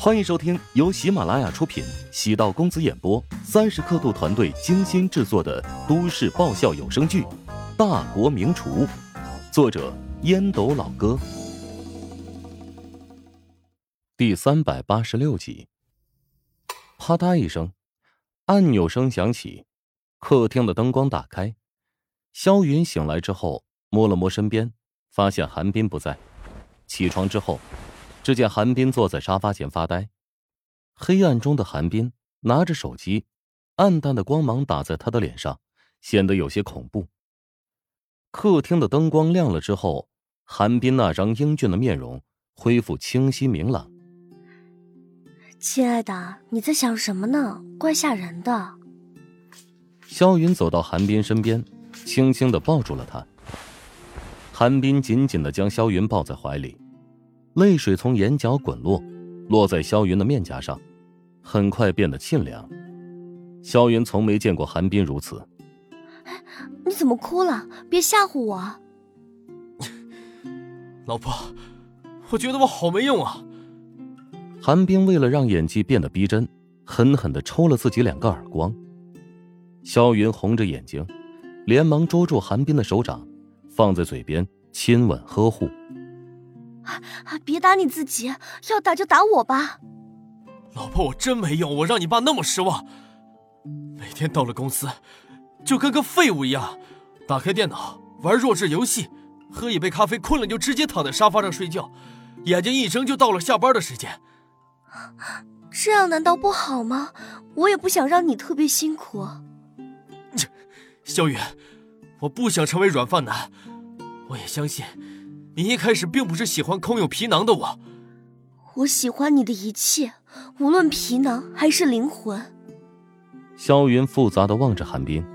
欢迎收听由喜马拉雅出品、喜道公子演播、三十刻度团队精心制作的都市爆笑有声剧《大国名厨》，作者烟斗老哥，第三百八十六集。啪嗒一声，按钮声响起，客厅的灯光打开。萧云醒来之后，摸了摸身边，发现韩冰不在。起床之后。只见韩冰坐在沙发前发呆，黑暗中的韩冰拿着手机，暗淡的光芒打在他的脸上，显得有些恐怖。客厅的灯光亮了之后，韩冰那张英俊的面容恢复清晰明朗。亲爱的，你在想什么呢？怪吓人的。萧云走到韩冰身边，轻轻的抱住了他。韩冰紧紧的将萧云抱在怀里。泪水从眼角滚落，落在萧云的面颊上，很快变得沁凉。萧云从没见过韩冰如此。你怎么哭了？别吓唬我。老婆，我觉得我好没用啊。韩冰为了让演技变得逼真，狠狠的抽了自己两个耳光。萧云红着眼睛，连忙捉住韩冰的手掌，放在嘴边亲吻呵护。别打你自己，要打就打我吧。老婆，我真没用，我让你爸那么失望。每天到了公司，就跟个废物一样，打开电脑玩弱智游戏，喝一杯咖啡，困了就直接躺在沙发上睡觉，眼睛一睁就到了下班的时间。这样难道不好吗？我也不想让你特别辛苦。萧雨，我不想成为软饭男，我也相信。你一开始并不是喜欢空有皮囊的我，我喜欢你的一切，无论皮囊还是灵魂。萧云复杂的望着韩冰，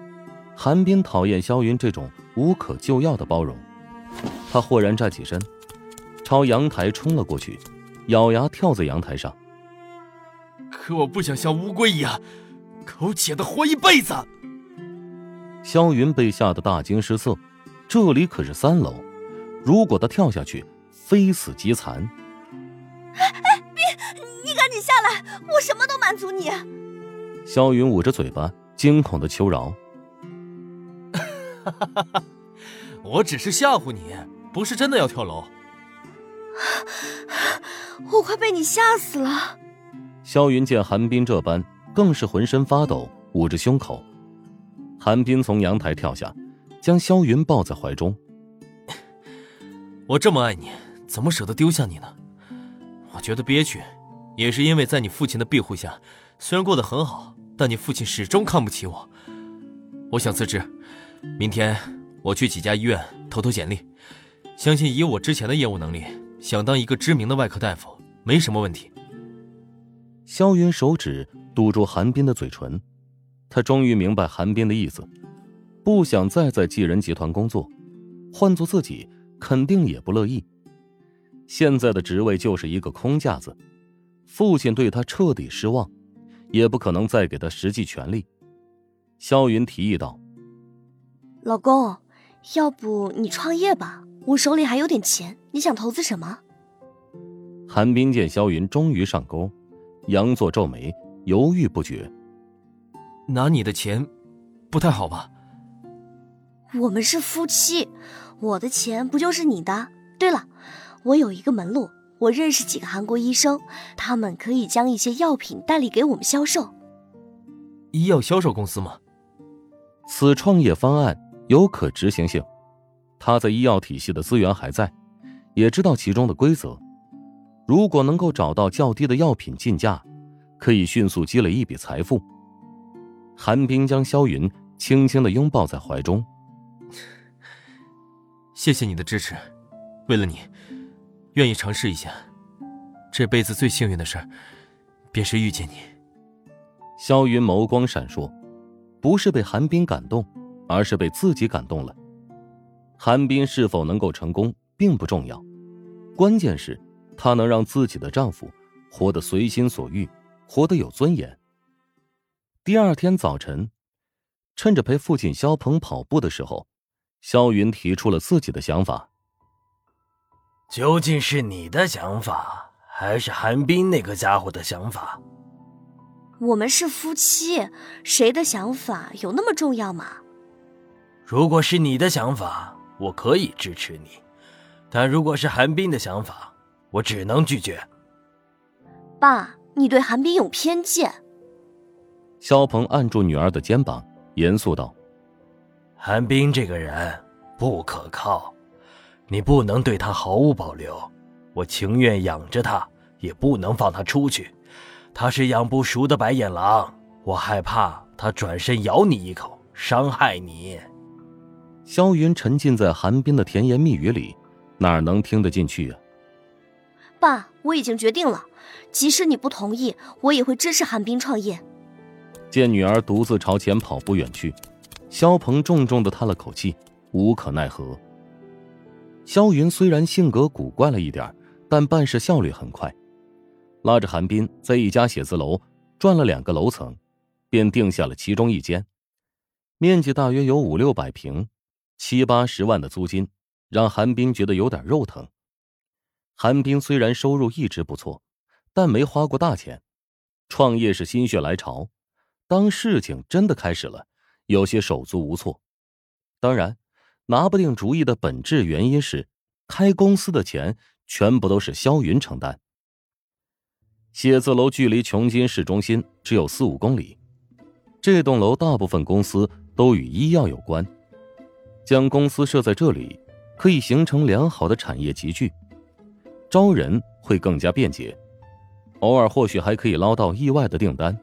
韩冰讨厌萧云这种无可救药的包容。他豁然站起身，朝阳台冲了过去，咬牙跳在阳台上。可我不想像乌龟一样，苟且的活一辈子。萧云被吓得大惊失色，这里可是三楼。如果他跳下去，非死即残。哎哎，冰，你赶紧下来，我什么都满足你。萧云捂着嘴巴，惊恐的求饶。哈哈哈哈我只是吓唬你，不是真的要跳楼。我快被你吓死了。萧云见韩冰这般，更是浑身发抖，捂着胸口。韩冰从阳台跳下，将萧云抱在怀中。我这么爱你，怎么舍得丢下你呢？我觉得憋屈，也是因为在你父亲的庇护下，虽然过得很好，但你父亲始终看不起我。我想辞职，明天我去几家医院投投简历，相信以我之前的业务能力，想当一个知名的外科大夫没什么问题。萧云手指堵住韩冰的嘴唇，他终于明白韩冰的意思，不想再在济仁集团工作，换做自己。肯定也不乐意。现在的职位就是一个空架子，父亲对他彻底失望，也不可能再给他实际权利。萧云提议道：“老公，要不你创业吧？我手里还有点钱，你想投资什么？”韩冰见萧云终于上钩，佯作皱眉，犹豫不决。拿你的钱，不太好吧？我们是夫妻。我的钱不就是你的？对了，我有一个门路，我认识几个韩国医生，他们可以将一些药品代理给我们销售。医药销售公司吗？此创业方案有可执行性。他在医药体系的资源还在，也知道其中的规则。如果能够找到较低的药品进价，可以迅速积累一笔财富。韩冰将萧云轻轻的拥抱在怀中。谢谢你的支持，为了你，愿意尝试一下。这辈子最幸运的事，便是遇见你。萧云眸光闪烁，不是被韩冰感动，而是被自己感动了。韩冰是否能够成功并不重要，关键是她能让自己的丈夫活得随心所欲，活得有尊严。第二天早晨，趁着陪父亲肖鹏跑步的时候。萧云提出了自己的想法。究竟是你的想法，还是韩冰那个家伙的想法？我们是夫妻，谁的想法有那么重要吗？如果是你的想法，我可以支持你；但如果是韩冰的想法，我只能拒绝。爸，你对韩冰有偏见。肖鹏按住女儿的肩膀，严肃道：“韩冰这个人不可靠，你不能对他毫无保留。我情愿养着他，也不能放他出去。”他是养不熟的白眼狼，我害怕他转身咬你一口，伤害你。萧云沉浸在韩冰的甜言蜜语里，哪能听得进去啊？爸，我已经决定了，即使你不同意，我也会支持韩冰创业。见女儿独自朝前跑步远去，肖鹏重重的叹了口气，无可奈何。肖云虽然性格古怪了一点，但办事效率很快。拉着韩冰在一家写字楼转了两个楼层，便定下了其中一间，面积大约有五六百平，七八十万的租金让韩冰觉得有点肉疼。韩冰虽然收入一直不错，但没花过大钱，创业是心血来潮，当事情真的开始了，有些手足无措。当然，拿不定主意的本质原因是，开公司的钱全部都是肖云承担。写字楼距离琼金市中心只有四五公里，这栋楼大部分公司都与医药有关，将公司设在这里，可以形成良好的产业集聚，招人会更加便捷，偶尔或许还可以捞到意外的订单，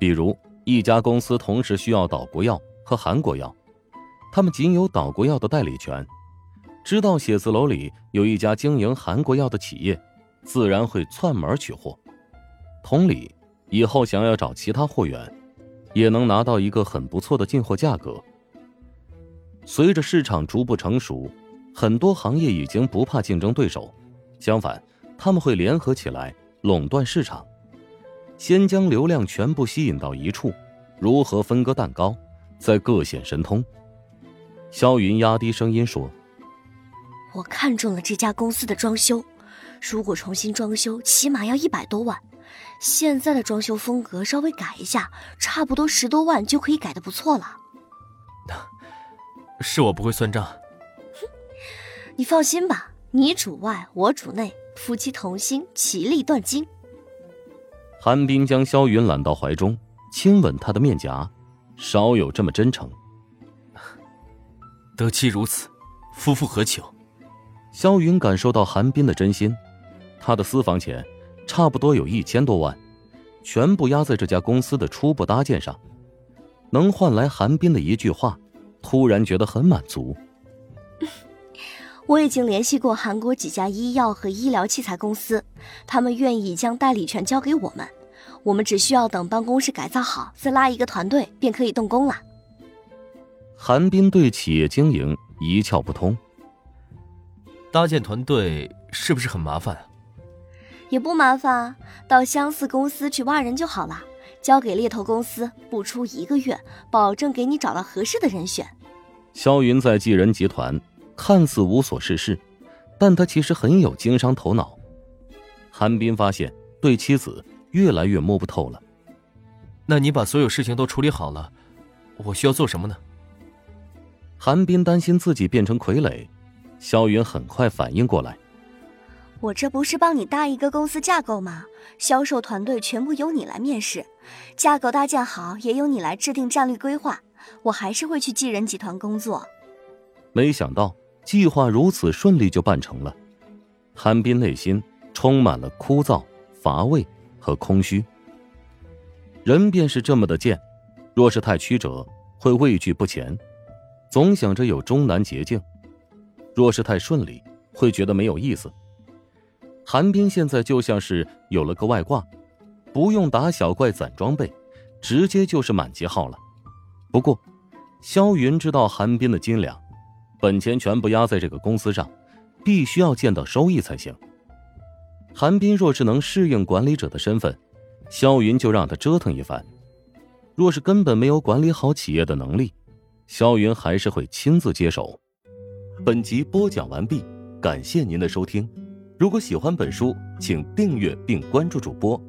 比如一家公司同时需要岛国药和韩国药，他们仅有岛国药的代理权，知道写字楼里有一家经营韩国药的企业。自然会窜门取货，同理，以后想要找其他货源，也能拿到一个很不错的进货价格。随着市场逐步成熟，很多行业已经不怕竞争对手，相反，他们会联合起来垄断市场，先将流量全部吸引到一处，如何分割蛋糕，再各显神通。肖云压低声音说：“我看中了这家公司的装修。”如果重新装修，起码要一百多万。现在的装修风格稍微改一下，差不多十多万就可以改的不错了。是我不会算账。哼，你放心吧，你主外，我主内，夫妻同心，其利断金。韩冰将萧云揽到怀中，亲吻她的面颊，少有这么真诚。得妻如此，夫复何求？萧云感受到韩冰的真心。他的私房钱差不多有一千多万，全部压在这家公司的初步搭建上，能换来韩冰的一句话，突然觉得很满足。我已经联系过韩国几家医药和医疗器材公司，他们愿意将代理权交给我们，我们只需要等办公室改造好，再拉一个团队，便可以动工了。韩冰对企业经营一窍不通，搭建团队是不是很麻烦？也不麻烦，到相似公司去挖人就好了。交给猎头公司，不出一个月，保证给你找到合适的人选。肖云在济人集团看似无所事事，但他其实很有经商头脑。韩冰发现对妻子越来越摸不透了。那你把所有事情都处理好了，我需要做什么呢？韩冰担心自己变成傀儡，肖云很快反应过来。我这不是帮你搭一个公司架构吗？销售团队全部由你来面试，架构搭建好也由你来制定战略规划。我还是会去济人集团工作。没想到计划如此顺利就办成了，韩冰内心充满了枯燥、乏味和空虚。人便是这么的贱，若是太曲折，会畏惧不前，总想着有终南捷径；若是太顺利，会觉得没有意思。韩冰现在就像是有了个外挂，不用打小怪攒装备，直接就是满级号了。不过，萧云知道韩冰的斤两，本钱全部压在这个公司上，必须要见到收益才行。韩冰若是能适应管理者的身份，萧云就让他折腾一番；若是根本没有管理好企业的能力，萧云还是会亲自接手。本集播讲完毕，感谢您的收听。如果喜欢本书，请订阅并关注主播。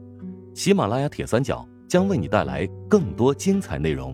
喜马拉雅铁三角将为你带来更多精彩内容。